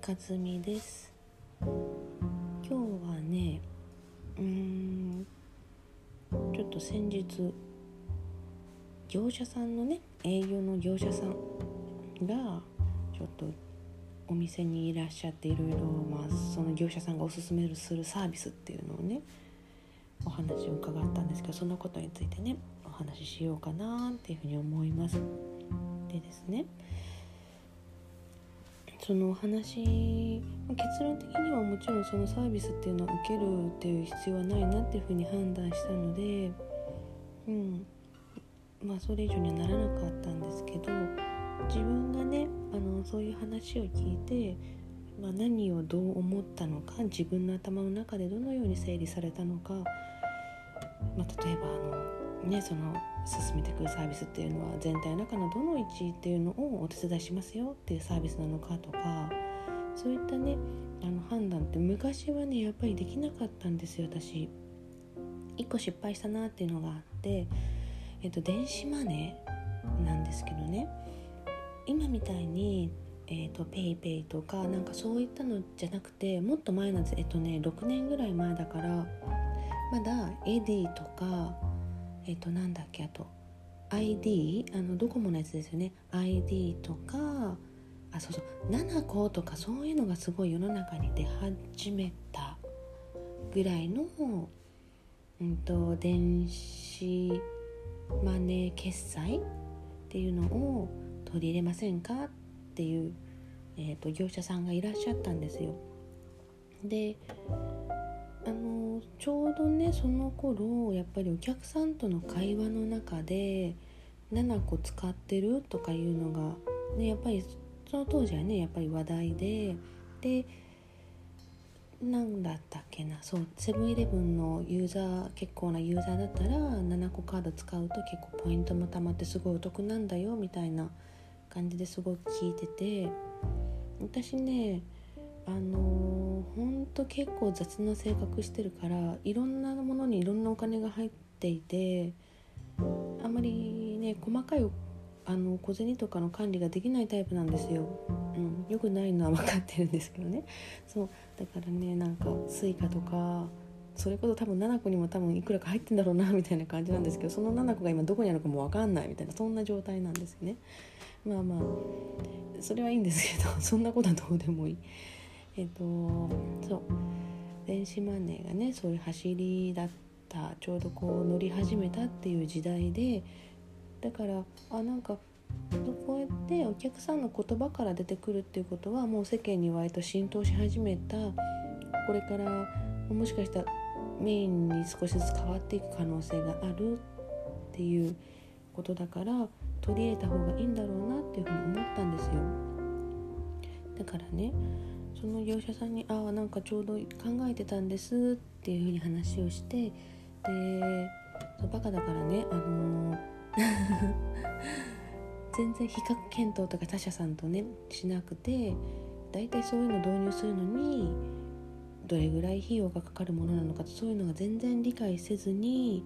かずみです今日はねうーんちょっと先日業者さんのね営業の業者さんがちょっとお店にいらっしゃっていろいろまあその業者さんがおすすめするサービスっていうのをねお話を伺ったんですけどそのことについてねお話ししようかなっていうふうに思います。でですねそのお話結論的にはもちろんそのサービスっていうのは受けるっていう必要はないなっていうふうに判断したのでうん。まあそれ以上にはならなかったんですけど自分がねあのそういう話を聞いて、まあ、何をどう思ったのか自分の頭の中でどのように整理されたのか、まあ、例えばあのねその勧めてくるサービスっていうのは全体の中のどの位置っていうのをお手伝いしますよっていうサービスなのかとかそういったねあの判断って昔はねやっぱりできなかったんですよ私。一個失敗したなっていうのがあって、えっと、電子マネーなんですけどね今みたいにえーと、ペイペイとかなんかそういったのじゃなくてもっと前なんですえっとね6年ぐらい前だからまだエディとかえっ、となんだっけあと ID あのドコモのやつですよね。ID とかあそうそう。7個とかそういうのがすごい世の中に出始めたぐらいの、うんと、電子マネー決済っていうのを取り入れませんかっていう、えーと業者さんがいらっしゃったんですよ。であのちょうどねその頃やっぱりお客さんとの会話の中で7個使ってるとかいうのが、ね、やっぱりその当時はねやっぱり話題でで何だったっけなそうセブンイレブンのユーザー結構なユーザーだったら7個カード使うと結構ポイントもたまってすごいお得なんだよみたいな感じですごく聞いてて私ねあのー、ほんと結構雑な性格してるからいろんなものにいろんなお金が入っていてあんまりね細かいあの小銭とかの管理ができないタイプなんですよ。うん、よくないのは分かってるんですけどねそうだからねなんか Suica とかそれこそ多分7個にも多分いくらか入ってんだろうなみたいな感じなんですけどその7個が今どこにあるかも分かんないみたいなそんな状態なんですよね。まあまあそれはいいんですけどそんなことはどうでもいい。えっ、とそう。電子マネーがねそういう走りだったちょうどこう乗り始めたっていう時代でだからあなんかこうやってお客さんの言葉から出てくるっていうことはもう世間に割と浸透し始めたこれからもしかしたらメインに少しずつ変わっていく可能性があるっていうことだから取り入れた方がいいんだろうなっていうふうに思ったんですよ。だからねその業者さんに「ああなんかちょうど考えてたんです」っていうふうに話をしてでバカだからねあのー 全然比較検討とか他社さんとねしなくて大体そういうの導入するのにどれぐらい費用がかかるものなのかそういうのが全然理解せずに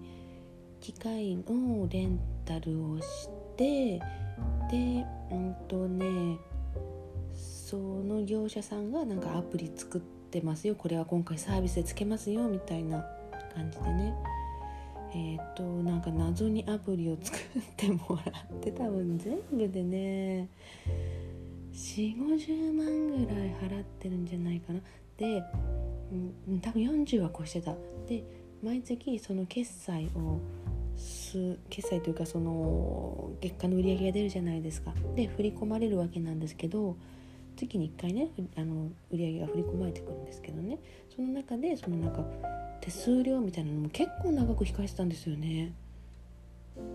機械のレンタルをしてでうんとねその業者さんがなんかアプリ作ってますよこれは今回サービスでつけますよみたいな感じでねえっ、ー、となんか謎にアプリを作ってもらって多分全部でね4 5 0万ぐらい払ってるんじゃないかなで、うん、多分40は越してたで毎月その決済をす決済というかその月間の売り上げが出るじゃないですかで振り込まれるわけなんですけど月に1回ねあの売り上げが振り込まれてくるんですけどね。その中でそのなんか手数料みたいなのも結構長く控えてたんですよね。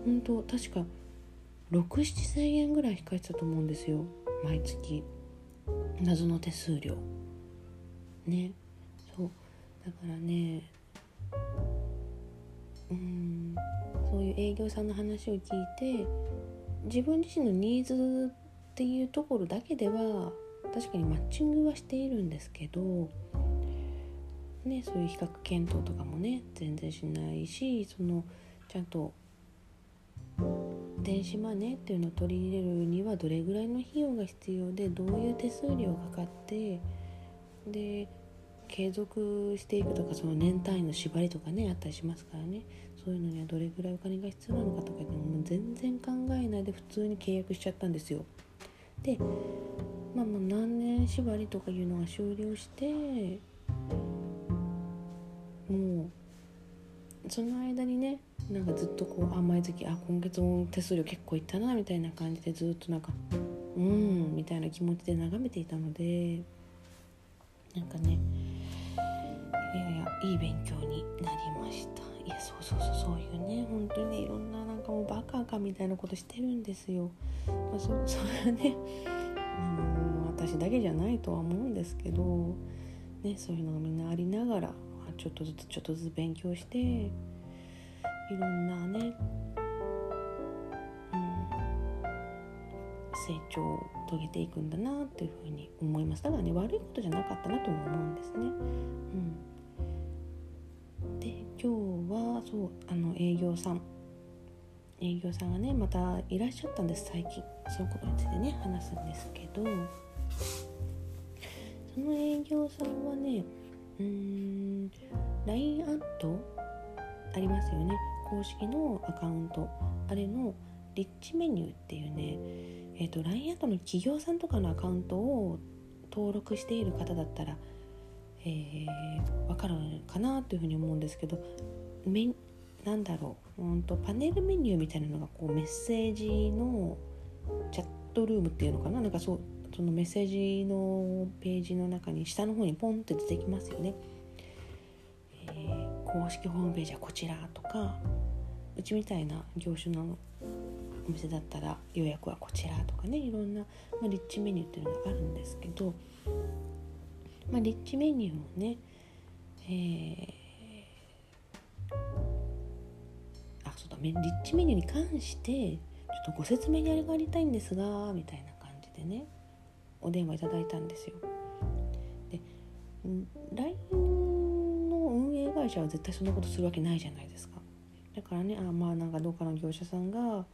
本当確か67000円ぐらい控えてたと思うんですよ。毎月。謎の手数料。ね。そう。だからねうん。そういう営業さんの話を聞いて自分自身のニーズっていうところだけでは確かにマッチングはしているんですけどねそういう比較検討とかもね全然しないしそのちゃんと電子マネーっていうのを取り入れるにはどれぐらいの費用が必要でどういう手数料がかかってで継続していくとかその年単位の縛りとかねあったりしますからねそういうのにはどれぐらいお金が必要なのかとかねもう全然考えないで普通に契約しちゃったんですよ。でまあまあ何年縛りとかいうのが終了してもうその間にねなんかずっとこうあ毎月あ今月も手数料結構いったなみたいな感じでずっとなんかうんみたいな気持ちで眺めていたのでなんかねいやいやいい勉強になりました。いやそうそうそうそういうね本当にいろんななんかもうバカかみたいなことしてるんですよ、まあ、そ それはねうん私だけじゃないとは思うんですけどねそういうのがみんなありながらちょっとずつちょっとずつ勉強していろんなね、うん、成長を遂げていくんだなっていうふうに思います。だからね悪いことじゃなかったなとも思うんですね。うん、で今日はそうあの営業さん。営業さんがねまたいらっしゃったんです。最近。そのことについてね話すんですけど。その営業さんはねうーん LINE アットありますよね。公式のアカウント。あれのリッチメニューっていうねえーと、LINE アットの企業さんとかのアカウントを登録している方だったら、えー、分かるかなというふうに思うんですけど。めなんだろう。うんとパネルメニューみたいなのがこうメッセージのチャットルームっていうのかな？なんかそうそのメッセージのページの中に下の方にポンって出てきますよね。えー、公式ホームページはこちらとかうちみたいな業種のお店だったら予約はこちらとかねいろんな、まあ、リッチメニューっていうのがあるんですけど、まあ、リッチメニューをね、えー、あそうだリッチメニューに関してちょっとご説明にあれがありたいんですがみたいな感じでねお電話いただいたんですよ。で LINE の運営会社は絶対そんなことするわけないじゃないですか。だからねあまあなんかどうかの業者さんが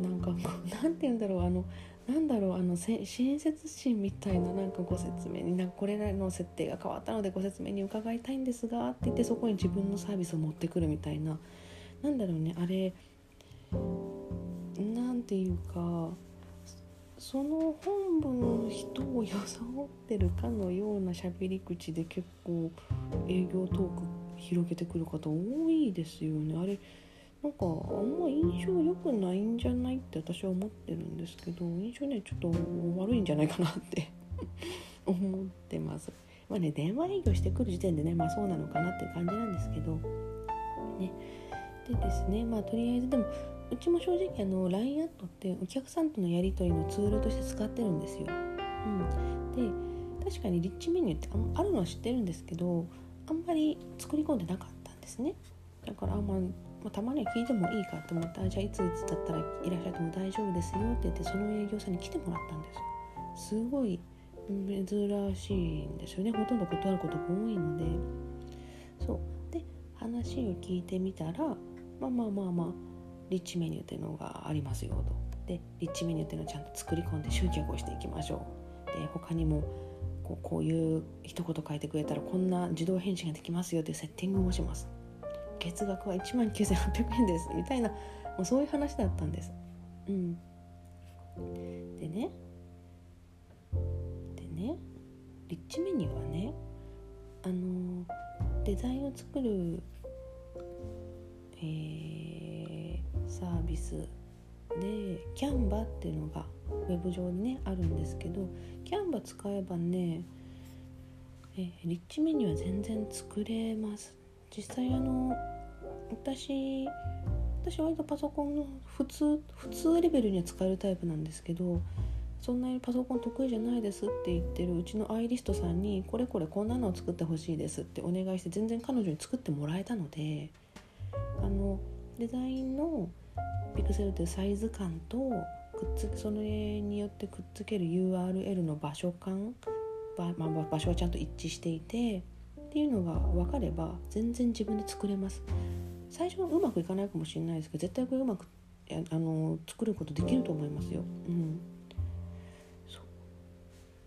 なんか なんて言うんだろうあのなんだろうあの親切心みたいななんかご説明になんかこれらの設定が変わったのでご説明に伺いたいんですがって言ってそこに自分のサービスを持ってくるみたいななんだろうねあれなんていうかその本部の人を装ってるかのような喋り口で結構営業トーク広げてくる方多いですよねあれなんかあんま印象良くないんじゃないって私は思ってるんですけど印象ねちょっと悪いんじゃないかなって 思ってます。まあね電話営業してくる時点でねまあそうなのかなって感じなんですけどねでですねまあとりあえずでもうちも正直あの LINE アットってお客さんとのやり取りのツールとして使ってるんですよ。うん、で確かにリッチメニューってあるのは知ってるんですけどあんまり作り込んでなかったんですね。だからあんまあ、たまには聞いてもいいかと思ったじゃあいついつだったらいらっしゃっても大丈夫ですよって言ってその営業さんに来てもらったんですすごい珍しいんですよね。ほとんど断ることが多いので。そう。で話を聞いてみたらまあまあまあまあリッチメニューっていうのがありますよと。でリッチメニューっていうのをちゃんと作り込んで集客をしていきましょう。で他にもこうこういう一言書いてくれたらこんな自動返信ができますよっていうセッティングもします。月額は1万9800円です。みたいなもうそういう話だったんです。うん、でね。でね。リッチメニューはねあのデザインを作る、えー、サービスでキャンバっていうのがウェブ上にねあるんですけどキャンバ使えばねえリッチメニューは全然作れます。実際あの私私割とパソコンの普通普通レベルには使えるタイプなんですけどそんなにパソコン得意じゃないですって言ってるうちのアイリストさんにこれこれこんなのを作ってほしいですってお願いして全然彼女に作ってもらえたのであのデザインのピクセルというサイズ感とくっつそれによってくっつける URL の場所感まあ、場所はちゃんと一致していてっていうのが分かれば全然自分で作れます。最初はうまくいかないかもしれないですけど絶対これうまくあの作ることできると思いますよ。うん、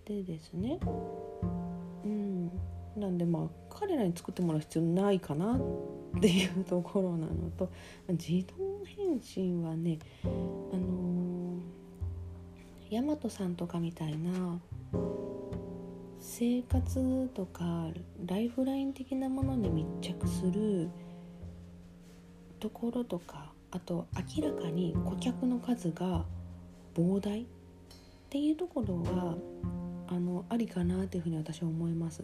でですね。うん。なんでまあ彼らに作ってもらう必要ないかなっていうところなのと 自動返信はねあの大和さんとかみたいな生活とかライフライン的なものに密着するところとかあと明らかに顧客の数が膨大っていうところはあのありかなっていうふうに私は思います。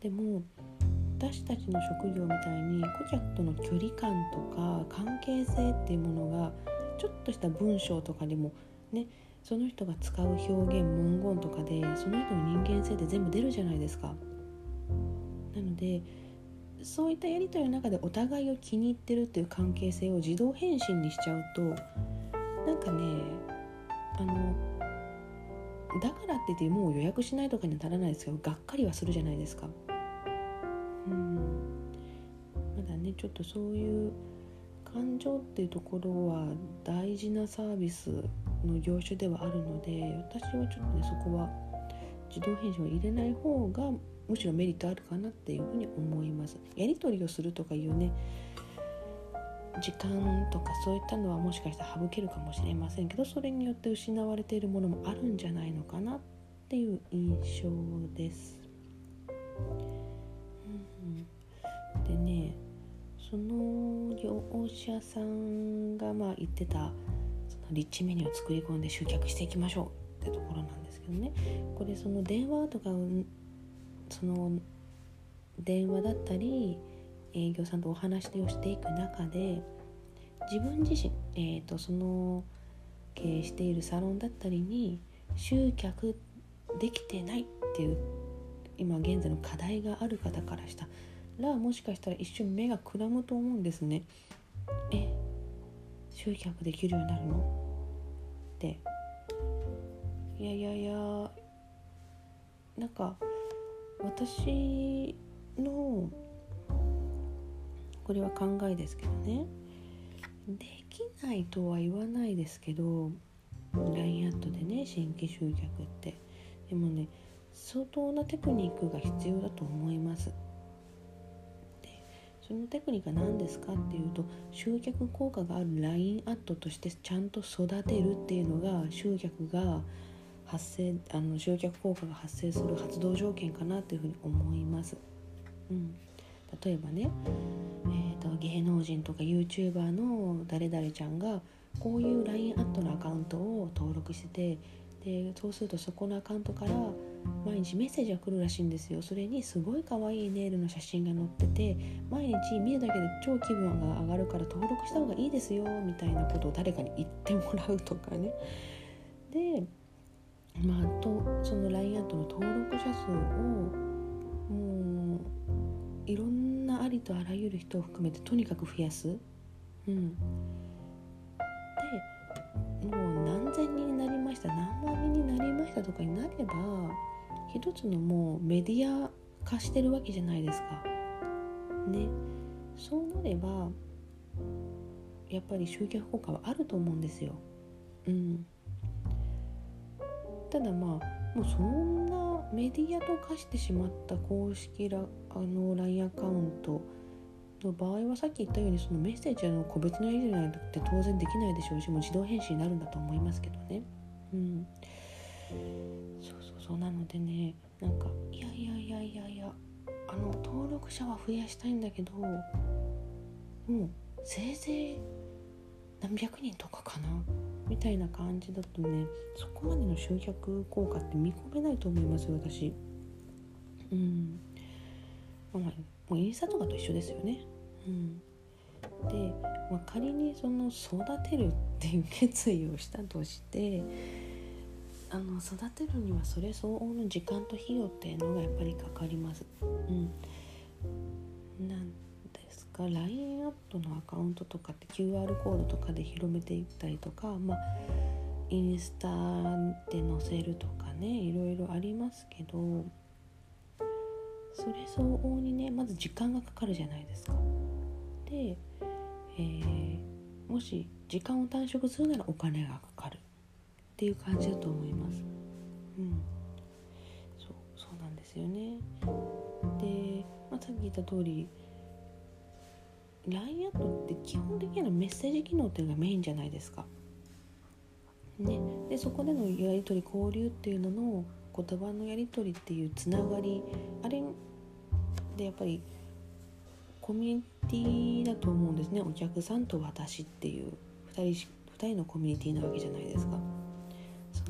でも私たちの職業みたいに顧客との距離感とか関係性っていうものがちょっとした文章とかでもねその人が使う表現文言とかでその人の人間性って全部出るじゃないですか。なのでそういったやり取りの中でお互いを気に入ってるっていう関係性を自動返信にしちゃうとなんかねあのだからって言ってもう予約しないとかにはならないですけどがっかりはするじゃないですか。ちょっとそういう感情っていうところは大事なサービスの業種ではあるので私はちょっとねそこは自動返信を入れない方がむしろメリットあるかなっていうふうに思いますやり取りをするとかいうね時間とかそういったのはもしかしたら省けるかもしれませんけどそれによって失われているものもあるんじゃないのかなっていう印象です。うん、でねその業者さんがまあ言ってたそのリッチメニューを作り込んで集客していきましょうってところなんですけどね。これその電話とかその電話だったり営業さんとお話をしていく中で自分自身、えーと、その経営しているサロンだったりに集客できてないっていう今現在の課題がある方からしたらもしかしたら一瞬目がくらむと思うんですね。え集客できるようになるの？って。いやいやいやなんか私のこれは考えですけどね。できないとは言わないですけど LINE アットでね新規集客って。でもね相当なテクニックが必要だと思います。そのテクニックは何ですかっていうと集客効果がある LINE アットとしてちゃんと育てるっていうのが集客が発生あの集客効果が発生する発動条件かなというふうに思います。うん、例えばね、えーと、芸能人とか YouTuber の誰々ちゃんがこういう LINE アットのアカウントを登録しててでそうするとそこのアカウントから毎日メッセージが来るらしいんですよ。それにすごい可愛いネイルの写真が載ってて毎日見るだけで超気分が上がるから登録した方がいいですよみたいなことを誰かに言ってもらうとかね。でまあ、とその LINE アットの登録者数をもういろんなありとあらゆる人を含めてとにかく増やす。うん、でもう何千人になりました何万人になりましたとかになれば一つのもうメディア化してるわけじゃないですか。ねそうなればやっぱり集客効果はあると思うんですよ。うんただまあもうそんなメディアと化してしまった公式ラあの LINE アカウントの場合はさっき言ったようにそのメッセージの個別のやり取りなんて当然できないでしょうしもう自動返信になるんだと思いますけどね。うん、そうなのでねなんかいやいやいやいやいやあの登録者は増やしたいんだけどもうせいぜい何百人とかかなみたいな感じだとねそこまでの集客効果って見込めないと思います私。うん。まあもうインスタとかと一緒ですよね。うん。で、まあ、仮にその育てるっていう決意をしたとしてあの育てるにはそれ相応の時間と費用っていうのがやっぱりかかります。うん、なんか LINE アットのアカウントとかって QR コードとかで広めていったりとか、まあ、インスタで載せるとかねいろいろありますけどそれ相応にねまず時間がかかるじゃないですか。で、えー、もし時間を短縮するならお金がかかるっていう感じだと思います。うん、そうそうなんですよね。で、まあ、さっき言った通り LINE アットって基本的にはメッセージ機能っていうのがメインじゃないですか。ね、でそこでのやり取り交流っていうのの言葉のやり取りっていうつながりあれでやっぱりコミュニティだと思うんですねお客さんと私っていう2人 ,2 人のコミュニティなわけじゃないですか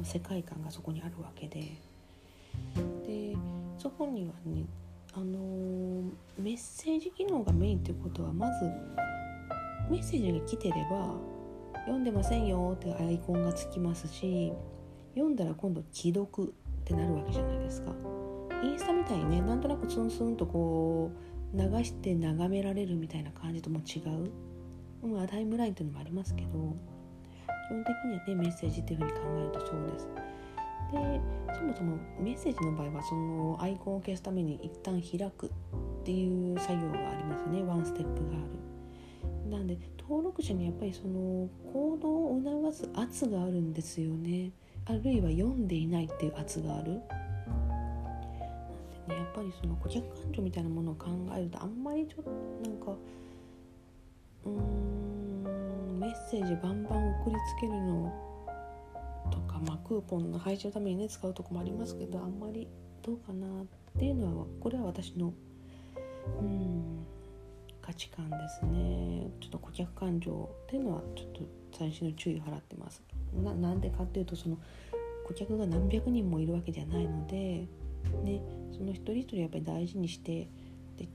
の世界観がそこにあるわけで。でそこにはねあのー、メッセージ機能がメインっていうことはまずメッセージが来てれば読んでませんよってアイコンがつきますし読んだら今度既読ってなるわけじゃないですか。インスタみたいにねなんとなくツンツンとこう流して眺められるみたいな感じとも違う、まあ、タイムラインっていうのもありますけど。基本的にはねメッセージっていうふうに考えるとそうです。でそもそもメッセージの場合はそのアイコンを消すために一旦開くっていう作業がありますね。ワンステップがある。なんで登録者にやっぱりその行動を促す圧があるんですよね。あるいは読んでいないっていう圧がある。やっぱりその顧客感情みたいなものを考えるとあんまりちょっとなんかうーんメッセージバンバン送りつけるのとか、まあ、クーポンの配信のためにね使うとこもありますけどあんまりどうかなっていうのはこれは私のうん価値観ですね。ちょっと顧客感情っていうのはちょっと最新の注意を払ってますななんでかっていうとその顧客が何百人もいるわけじゃないので、ね、その一人一人やっぱり大事にしてで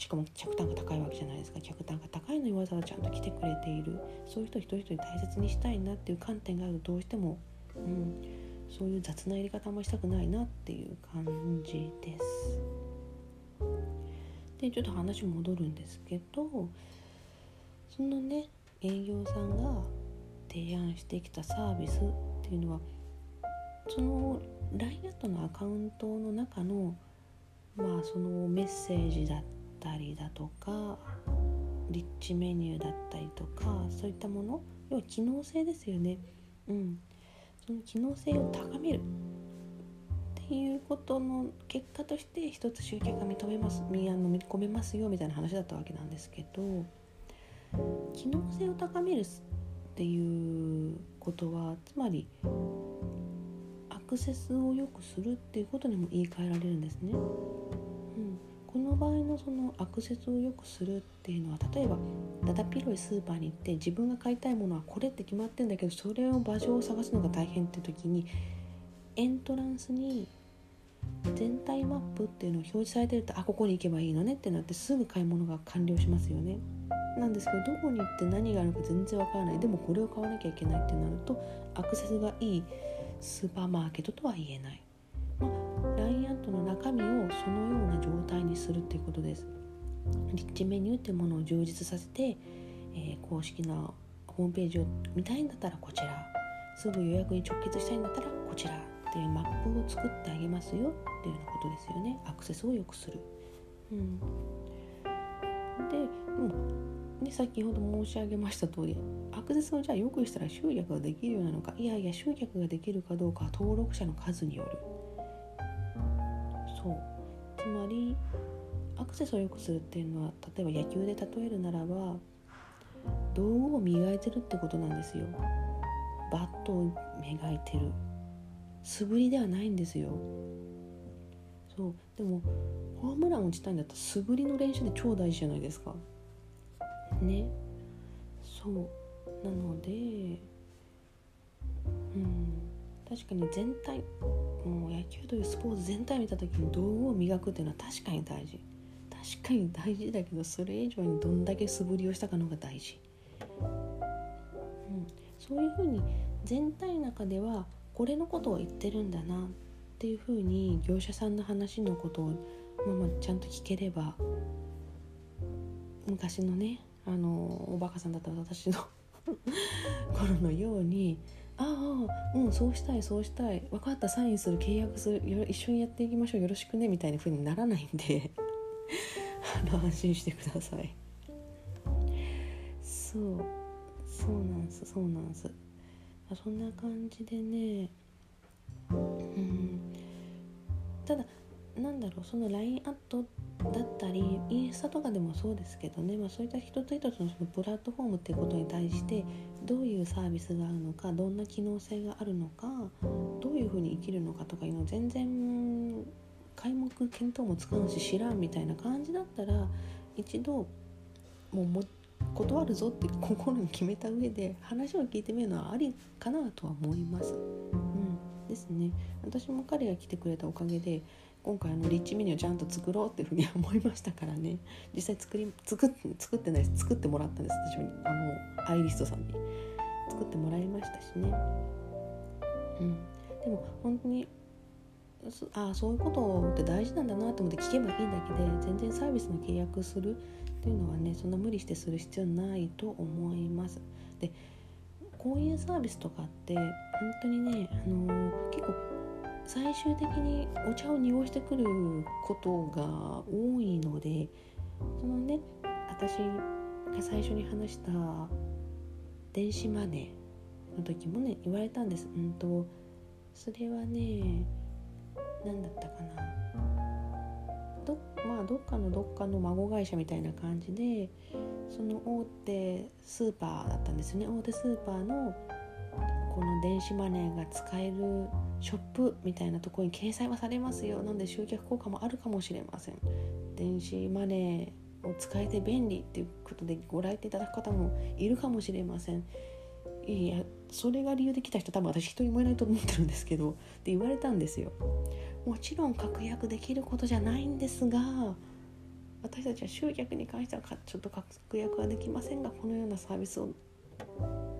しかも客単価高いわけじゃないですか。客単価高いのにわざわざちゃんと来てくれている。そういう人一人一人大切にしたいなっていう観点があるとどうしても、うん、そういう雑なやり方もしたくないなっていう感じです。でちょっと話戻るんですけどそのね営業さんが提案してきたサービスっていうのはその LINE アットのアカウントの中のまあそのメッセージだったたりだとかリッチメニューだったりとかそういったもの要は機能性ですよね。うん、その機能性を高めるっていうことの結果として一つ集客が認めます飲み込めますよみたいな話だったわけなんですけど機能性を高めるっていうことはつまりアクセスを良くするっていうことにも言い換えられるんですね。この場合のそのアクセスを良くするっていうのは例えばだだっ広いスーパーに行って自分が買いたいものはこれって決まってんだけどそれを場所を探すのが大変って時にエントランスに全体マップっていうのを表示されてるとあここに行けばいいのねってなってすぐ買い物が完了しますよね。なんですけどどこに行って何があるか全然わからないでもこれを買わなきゃいけないってなるとアクセスがいいスーパーマーケットとは言えない。まあ、LINE アットの中身をそのような状態にするっていうことです。リッチメニューってものを充実させて、えー、公式なホームページを見たいんだったらこちらすぐ予約に直結したいんだったらこちらっていうマップを作ってあげますよっていうようなことですよねアクセスを良くする。うん、でもう、ね、先ほど申し上げました通りアクセスをじゃあ良くしたら集客ができるようなのかいやいや集客ができるかどうかは登録者の数による。そう。つまりアクセスを良くするっていうのは例えば野球で例えるならば道具を磨いてるってことなんですよ。バットを磨いてる。素振りではないんですよ。そう。でもホームラン打ちたいんだったら素振りの練習で超大事じゃないですか。ね。そう。なのでうん。確かに全体もう野球というスポーツ全体見た時に道具を磨くっていうのは確かに大事。確かに大事だけどそれ以上にどんだけ素振りをしたかのが大事、うん、そういうふうに全体の中ではこれのことを言ってるんだなっていうふうに業者さんの話のことを、まあ、まあちゃんと聞ければ昔のねあのおバカさんだった私の頃のようにああうんそうしたいそうしたい。分かったサインする契約する一緒にやっていきましょうよろしくねみたいな風にならないんで。安心してください。そう。そうなんすそうなんす。そんな感じでね。うん。ただなんだろうその LINE アットだったりインスタとかでもそうですけどね、まあ、そういった一つ一つのそのプラットフォームっていうことに対してどういうサービスがあるのかどんな機能性があるのかどういうふうに生きるのかとかいうの全然皆目見当もつかんし知らんみたいな感じだったら一度もうも断るぞって心に決めた上で話を聞いてみるのはありかなとは思います。うん、ですね私も彼が来てくれたおかげで今回のリッチメニューちゃんと作ろうっていうふうに思いましたからね。実際作り作っ作ってないです。作ってもらったんです。私もあのアイリストさんに。作ってもらいましたしね。うん。でも本当にあそういうことって大事なんだなと思って聞けばいいだけで全然サービスの契約するっていうのはねそんな無理してする必要ないと思います。でこういうサービスとかって本当にね、あのー、結構最終的にお茶を濁してくることが多いのでそのね私が最初に話した電子マネーの時もね言われたんです。うんとそれはね何だったかなどまあどっかのどっかの孫会社みたいな感じでその大手スーパーだったんですよね大手スーパーのこの電子マネーが使えるショップみたいなところに掲載はされますよなので集客効果もあるかもしれません。電子マネーを使えて便利っていうことでご来店いただく方もいるかもしれません。いやそれが理由で来た人多分私一人もいないと思ってるんですけどって言われたんですよ。もちろん確約できることじゃないんですが私たちは集客に関してはちょっと確約はできませんがこのようなサービスを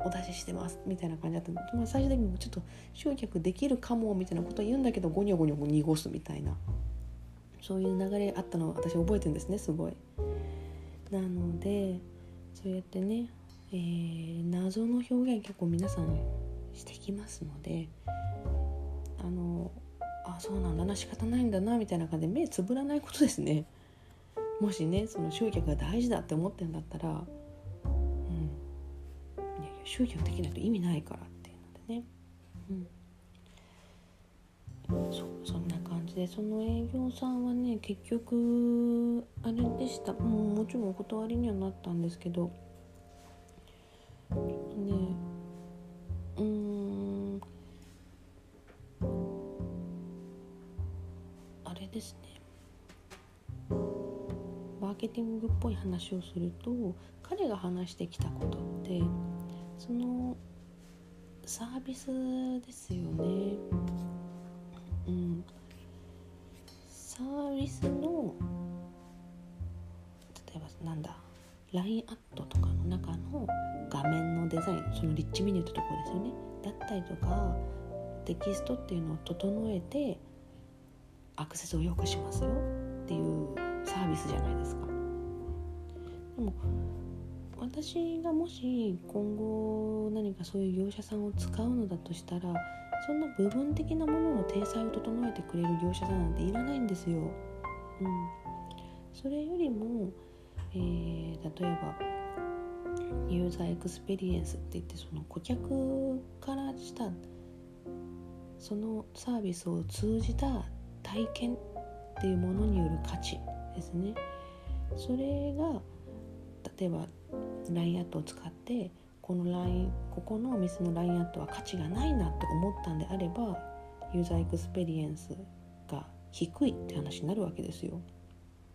お出ししてますみたいな感じだったので、まあ、最終的にちょっと集客できるかもみたいなことを言うんだけどゴニョゴニョ濁すみたいなそういう流れあったのを私覚えてるんですねすごい。なのでそうやってね、えー、謎の表現結構皆さんしてきますのであのあそうなんだな仕方ないんだなみたいな感じで目つぶらないことですね。もしねその集客が大事だって思ってるんだったら集客できないと意味ないからっていうのでね、うん、そそんな感じでその営業さんはね結局あれでした。もうもちろんお断りにはなったんですけど。ちょっとねうん。あれですね。マーケティングっぽい話をすると彼が話してきたことってそのサービスですよね。うん。サービスの例えばなんだ LINE アットとかの中の画面のデザインそのリッチメニューってとこですよね。だったりとかテキストっていうのを整えてアクセスを良くしますよっていうサービスじゃないですか。でも私がもし今後何かそういう業者さんを使うのだとしたらそんな部分的なものの体裁を整えてくれる業者さんなんていらないんですよ。うん、それよりも、えー、例えばユーザーエクスペリエンスって言ってその顧客からしたそのサービスを通じた体験っていうものによる価値ですねそれが例えば LINE アットを使ってこの LINE ここのお店の LINE アットは価値がないなと思ったんであればユーザーエクスペリエンスが低いって話になるわけですよ。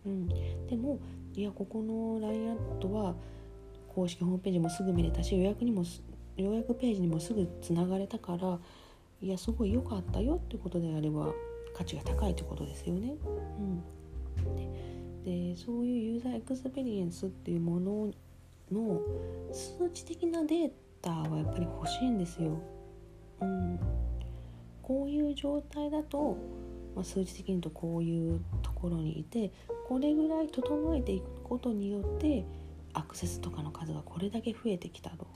うん、でもいやここの LINE アットは公式ホームページもすぐ見れたし予約にも予約ページにもすぐつながれたからいやすごい良かったよってことであれば価値が高いってことですよね。うん、ででそういうユーザーエクスペリエンスっていうものの数値的なデータはやっぱり欲しいんですよ。うん、こういう状態だと、まあ、数値的に言うとこういうところにいてこれぐらい整えていくことによってアクセスとかの数がこれだけ増えてきたと。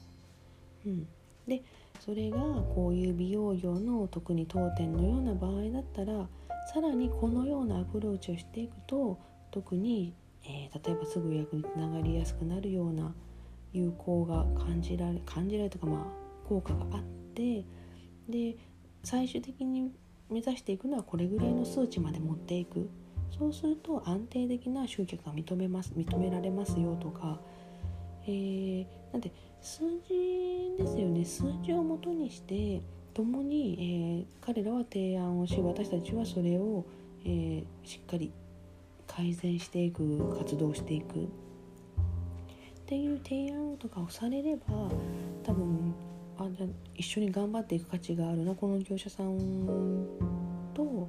うん、でそれがこういう美容業の特に当店のような場合だったらさらにこのようなアプローチをしていくと特に、えー、例えばすぐ予約につながりやすくなるような有効が感じられ感じられるとかまあ効果があってで最終的に目指していくのはこれぐらいの数値まで持っていく。そうすると安定的な集客が認めます認められますよとか、えー、なんで数字ですよね。数字をもとにして共に、えー、彼らは提案をし私たちはそれを、えー、しっかり改善していく活動していく。っていう提案とかをされれば多分あじゃ一緒に頑張っていく価値があるなこの業者さんと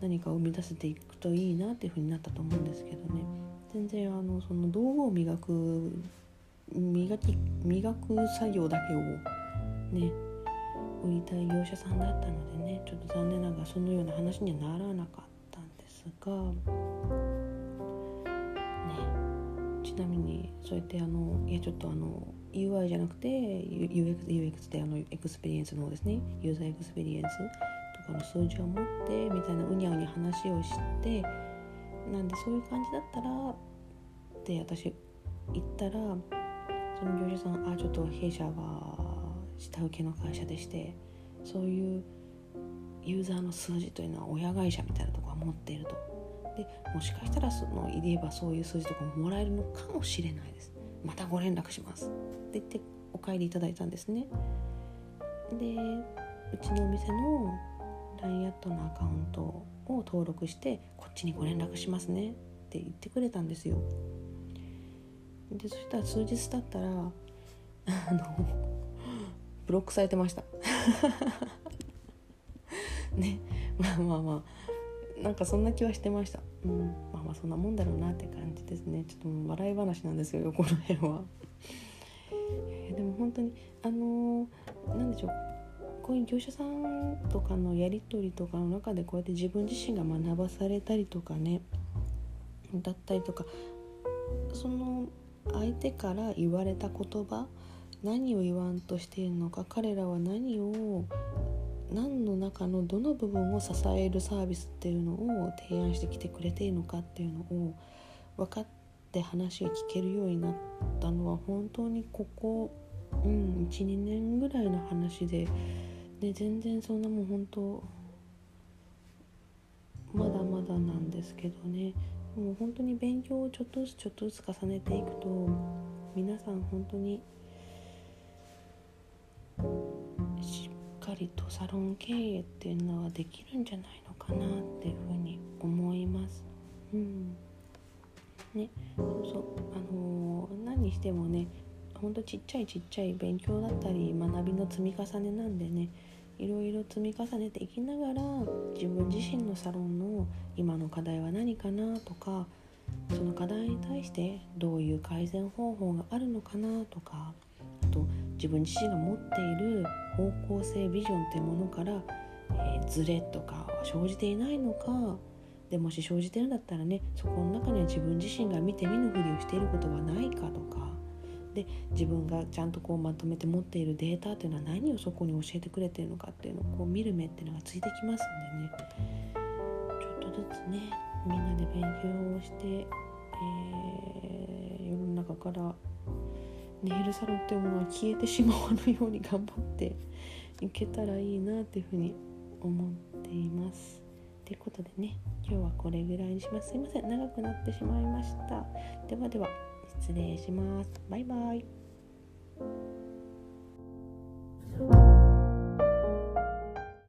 何かを生み出せていくといいなっていう風になったと思うんですけどね。全然あのその道具を磨く磨き磨く作業だけをね売りたい業者さんだったのでねちょっと残念ながらそのような話にはならなかったんですが。ちなみにそうやってあのいやちょっとあの UI じゃなくて UX, UX であのエクスペリエンスのですねユーザーエクスペリエンスとかの数字を持ってみたいなうにゃうにゃ話をしてなんでそういう感じだったらって私言ったらその業者さんあちょっと弊社は下請けの会社でしてそういうユーザーの数字というのは親会社みたいなとこは持っていると。でもしかしたらその言えばそういう数字とかももらえるのかもしれないです。またご連絡します。って言ってお帰りいただいたんですね。でうちのお店の LINE アットのアカウントを登録してこっちにご連絡しますね。って言ってくれたんですよ。でそしたら数日経ったらあのブロックされてました。ね。まあまあまあ。なんかそんな気はしてました。うん。まあまあそんなもんだろうなって感じですね。ちょっと笑い話なんですけどこの辺は。でも本当にあのー、でしょう。こういう業者さんとかのやり取りとかの中でこうやって自分自身が学ばされたりとかね。だったりとか。その相手から言われた言葉。何を言わんとしているのか。彼らは何を何の中のどの部分を支えるサービスっていうのを提案してきてくれているのかっていうのを分かって話を聞けるようになったのは本当にここ、うん、12年ぐらいの話でで全然そんなもん本当まだまだなんですけどね。もう本当に勉強をちょっとずつちょっとずつ重ねていくと皆さん本当にかりとサロン経営っていうのはできるんじゃないのかなっていうふうに思います。うん。ね、そう。そうあのー、何にしてもねほんとちっちゃいちっちゃい勉強だったり学びの積み重ねなんでねいろいろ積み重ねていきながら自分自身のサロンの今の課題は何かなとかその課題に対してどういう改善方法があるのかなとかあと自分自身が持っている方向性ビジョンっていうものから、えー、ズレとかは生じていないのかでもし生じてるんだったらねそこの中には自分自身が見て見ぬふりをしていることはないかとかで自分がちゃんとこうまとめて持っているデータっていうのは何をそこに教えてくれてるのかっていうのをこう見る目っていうのがついてきますんでね。ちょっとずつねみんなで勉強をして、えー、世の中からネイルサロンというものは消えてしまわぬように頑張っていけたらいいなっていうふうに思っています。ということでね今日はこれぐらいにします。すいません長くなってしまいました。ではでは失礼します。バイバイ。